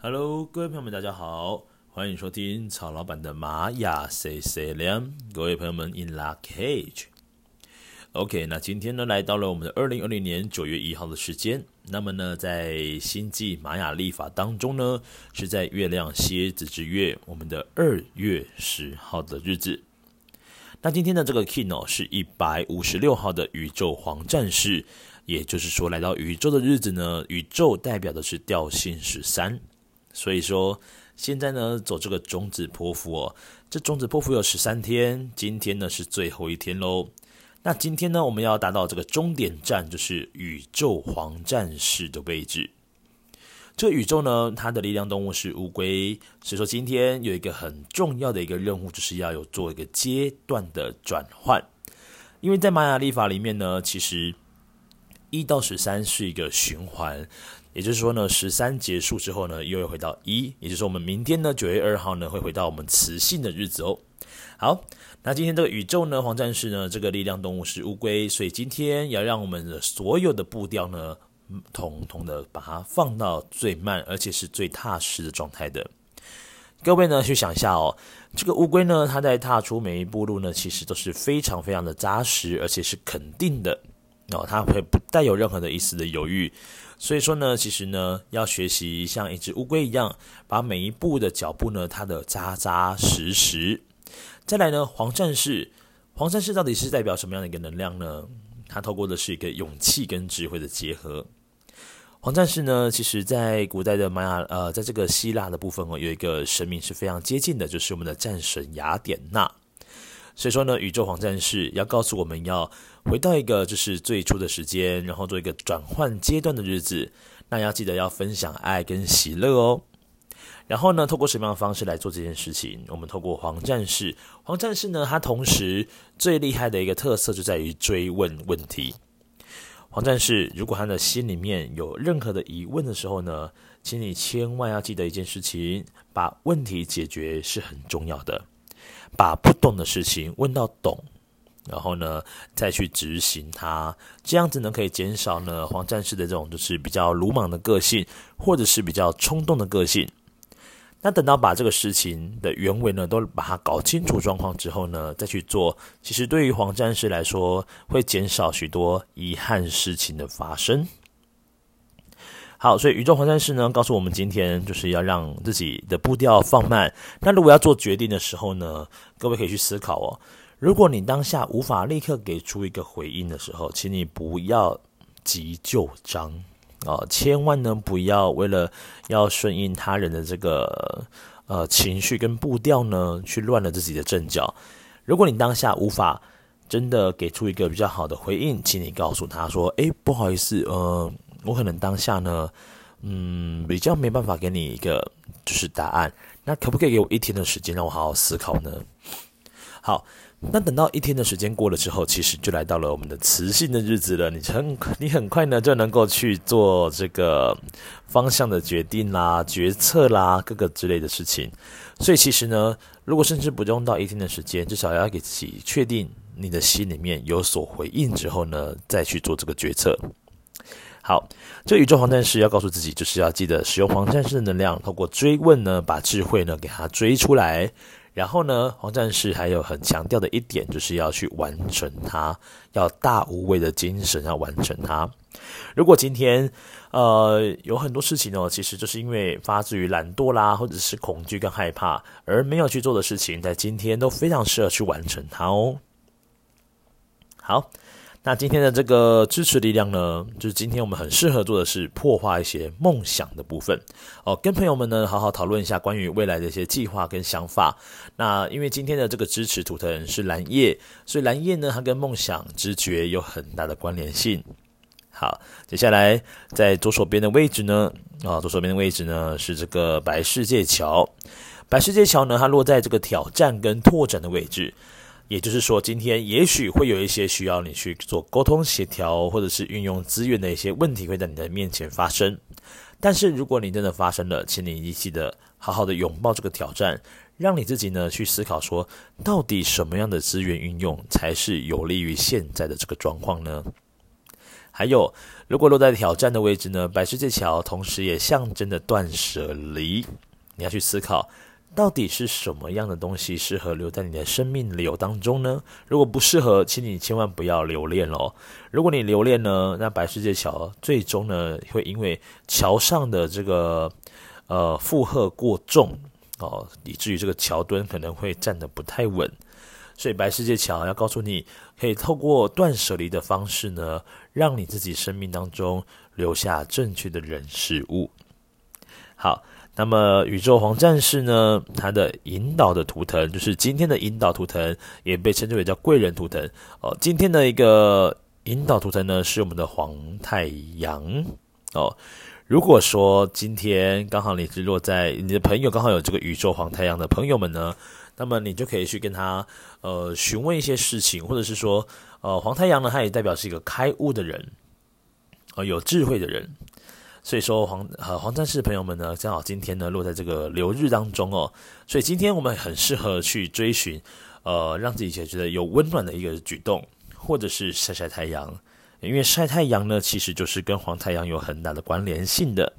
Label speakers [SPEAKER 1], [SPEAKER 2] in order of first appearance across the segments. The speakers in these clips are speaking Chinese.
[SPEAKER 1] Hello，各位朋友们，大家好，欢迎收听曹老板的玛雅 C C 两。各位朋友们，In La Cage。OK，那今天呢，来到了我们的二零二零年九月一号的时间。那么呢，在星际玛雅历法当中呢，是在月亮蝎子之月，我们的二月十号的日子。那今天的这个 Kin 哦，是一百五十六号的宇宙黄战士，也就是说，来到宇宙的日子呢，宇宙代表的是调性十三。所以说，现在呢，走这个种子波符哦，这种子波符有十三天，今天呢是最后一天喽。那今天呢，我们要达到这个终点站，就是宇宙黄战士的位置。这个宇宙呢，它的力量动物是乌龟，所以说今天有一个很重要的一个任务，就是要有做一个阶段的转换。因为在玛雅历法里面呢，其实一到十三是一个循环。也就是说呢，十三结束之后呢，又会回到一，也就是说我们明天呢，九月二号呢，会回到我们磁性的日子哦。好，那今天这个宇宙呢，黄战士呢，这个力量动物是乌龟，所以今天要让我们的所有的步调呢，统统的把它放到最慢，而且是最踏实的状态的。各位呢，去想一下哦，这个乌龟呢，它在踏出每一步路呢，其实都是非常非常的扎实，而且是肯定的哦，它会不带有任何的一丝的犹豫。所以说呢，其实呢，要学习像一只乌龟一样，把每一步的脚步呢，它的扎扎实实。再来呢，黄战士，黄战士到底是代表什么样的一个能量呢？它透过的是一个勇气跟智慧的结合。黄战士呢，其实在古代的玛雅，呃，在这个希腊的部分哦，有一个神明是非常接近的，就是我们的战神雅典娜。所以说呢，宇宙黄战士要告诉我们要回到一个就是最初的时间，然后做一个转换阶段的日子。那要记得要分享爱跟喜乐哦。然后呢，透过什么样的方式来做这件事情？我们透过黄战士，黄战士呢，他同时最厉害的一个特色就在于追问问题。黄战士如果他的心里面有任何的疑问的时候呢，请你千万要记得一件事情：把问题解决是很重要的。把不懂的事情问到懂，然后呢，再去执行它，这样子呢，可以减少呢黄战士的这种就是比较鲁莽的个性，或者是比较冲动的个性。那等到把这个事情的原委呢，都把它搞清楚状况之后呢，再去做，其实对于黄战士来说，会减少许多遗憾事情的发生。好，所以宇宙黄战士呢，告诉我们今天就是要让自己的步调放慢。那如果要做决定的时候呢，各位可以去思考哦。如果你当下无法立刻给出一个回应的时候，请你不要急就章哦，千万呢不要为了要顺应他人的这个呃情绪跟步调呢，去乱了自己的阵脚。如果你当下无法真的给出一个比较好的回应，请你告诉他说：“诶，不好意思，呃。”我可能当下呢，嗯，比较没办法给你一个就是答案。那可不可以给我一天的时间，让我好好思考呢？好，那等到一天的时间过了之后，其实就来到了我们的磁性的日子了。你很你很快呢就能够去做这个方向的决定啦、决策啦、各个之类的事情。所以其实呢，如果甚至不用到一天的时间，至少要给自己确定你的心里面有所回应之后呢，再去做这个决策。好，这宇宙黄战士要告诉自己，就是要记得使用黄战士的能量，透过追问呢，把智慧呢给它追出来。然后呢，黄战士还有很强调的一点，就是要去完成它，要大无畏的精神要完成它。如果今天呃有很多事情哦，其实就是因为发自于懒惰啦，或者是恐惧跟害怕而没有去做的事情，在今天都非常适合去完成它哦。好。那今天的这个支持力量呢，就是今天我们很适合做的是破坏一些梦想的部分哦，跟朋友们呢好好讨论一下关于未来的一些计划跟想法。那因为今天的这个支持图腾是蓝夜，所以蓝夜呢它跟梦想、直觉有很大的关联性。好，接下来在左手边的位置呢，啊，左手边的位置呢是这个白世界桥，白世界桥呢它落在这个挑战跟拓展的位置。也就是说，今天也许会有一些需要你去做沟通协调，或者是运用资源的一些问题会在你的面前发生。但是，如果你真的发生了，请你一起的好好的拥抱这个挑战，让你自己呢去思考说，到底什么样的资源运用才是有利于现在的这个状况呢？还有，如果落在挑战的位置呢，白世界桥同时也象征着断舍离。你要去思考，到底是什么样的东西适合留在你的生命流当中呢？如果不适合，请你千万不要留恋哦。如果你留恋呢，那白世界桥最终呢，会因为桥上的这个呃负荷过重哦，以至于这个桥墩可能会站得不太稳。所以白世界桥要告诉你，可以透过断舍离的方式呢，让你自己生命当中留下正确的人事物。好，那么宇宙黄战士呢，它的引导的图腾就是今天的引导图腾，也被称之为叫贵人图腾哦。今天的一个引导图腾呢，是我们的黄太阳哦。如果说今天刚好你是落在你的朋友刚好有这个宇宙黄太阳的朋友们呢，那么你就可以去跟他呃询问一些事情，或者是说呃黄太阳呢，它也代表是一个开悟的人，呃有智慧的人，所以说黄呃黄战士朋友们呢，正好今天呢落在这个流日当中哦，所以今天我们很适合去追寻呃让自己觉得有温暖的一个举动，或者是晒晒太阳，因为晒太阳呢其实就是跟黄太阳有很大的关联性的。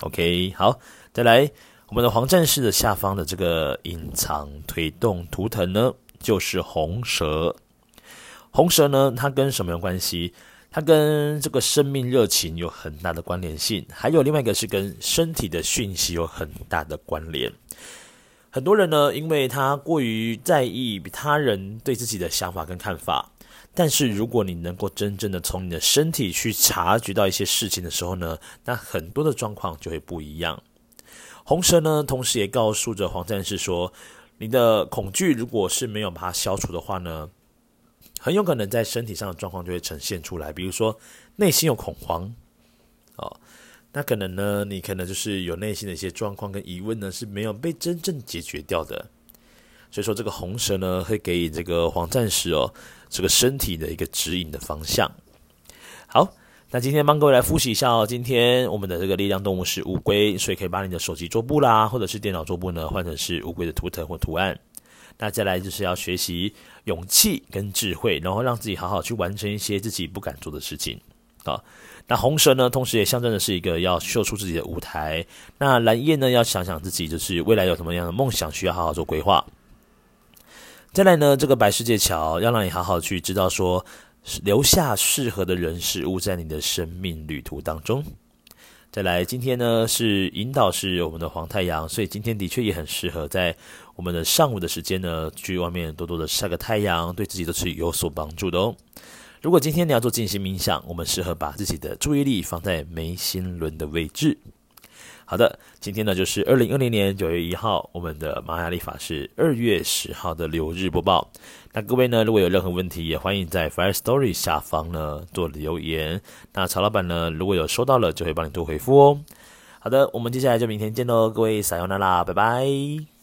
[SPEAKER 1] OK，好，再来。我们的黄战士的下方的这个隐藏推动图腾呢，就是红蛇。红蛇呢，它跟什么有关系？它跟这个生命热情有很大的关联性，还有另外一个是跟身体的讯息有很大的关联。很多人呢，因为他过于在意他人对自己的想法跟看法，但是如果你能够真正的从你的身体去察觉到一些事情的时候呢，那很多的状况就会不一样。红蛇呢，同时也告诉着黄战士说：“你的恐惧如果是没有把它消除的话呢，很有可能在身体上的状况就会呈现出来。比如说内心有恐慌，哦，那可能呢，你可能就是有内心的一些状况跟疑问呢是没有被真正解决掉的。所以说，这个红蛇呢，会给予这个黄战士哦，这个身体的一个指引的方向。好。”那今天帮各位来复习一下哦。今天我们的这个力量动物是乌龟，所以可以把你的手机桌布啦，或者是电脑桌布呢，换成是乌龟的图腾或图案。那再来就是要学习勇气跟智慧，然后让自己好好去完成一些自己不敢做的事情啊。那红蛇呢，同时也象征的是一个要秀出自己的舞台。那蓝夜呢，要想想自己就是未来有什么样的梦想，需要好好做规划。再来呢，这个白世界桥要让你好好去知道说。留下适合的人事物在你的生命旅途当中。再来，今天呢是引导是我们的黄太阳，所以今天的确也很适合在我们的上午的时间呢，去外面多多的晒个太阳，对自己都是有所帮助的哦。如果今天你要做静心冥想，我们适合把自己的注意力放在眉心轮的位置。好的，今天呢就是二零二零年九月一号，我们的玛雅历法是二月十号的流日播报。那各位呢，如果有任何问题，也欢迎在 Fire Story 下方呢做留言。那曹老板呢，如果有收到了，就会帮你做回复哦。好的，我们接下来就明天见喽，各位撒由那拉，拜拜。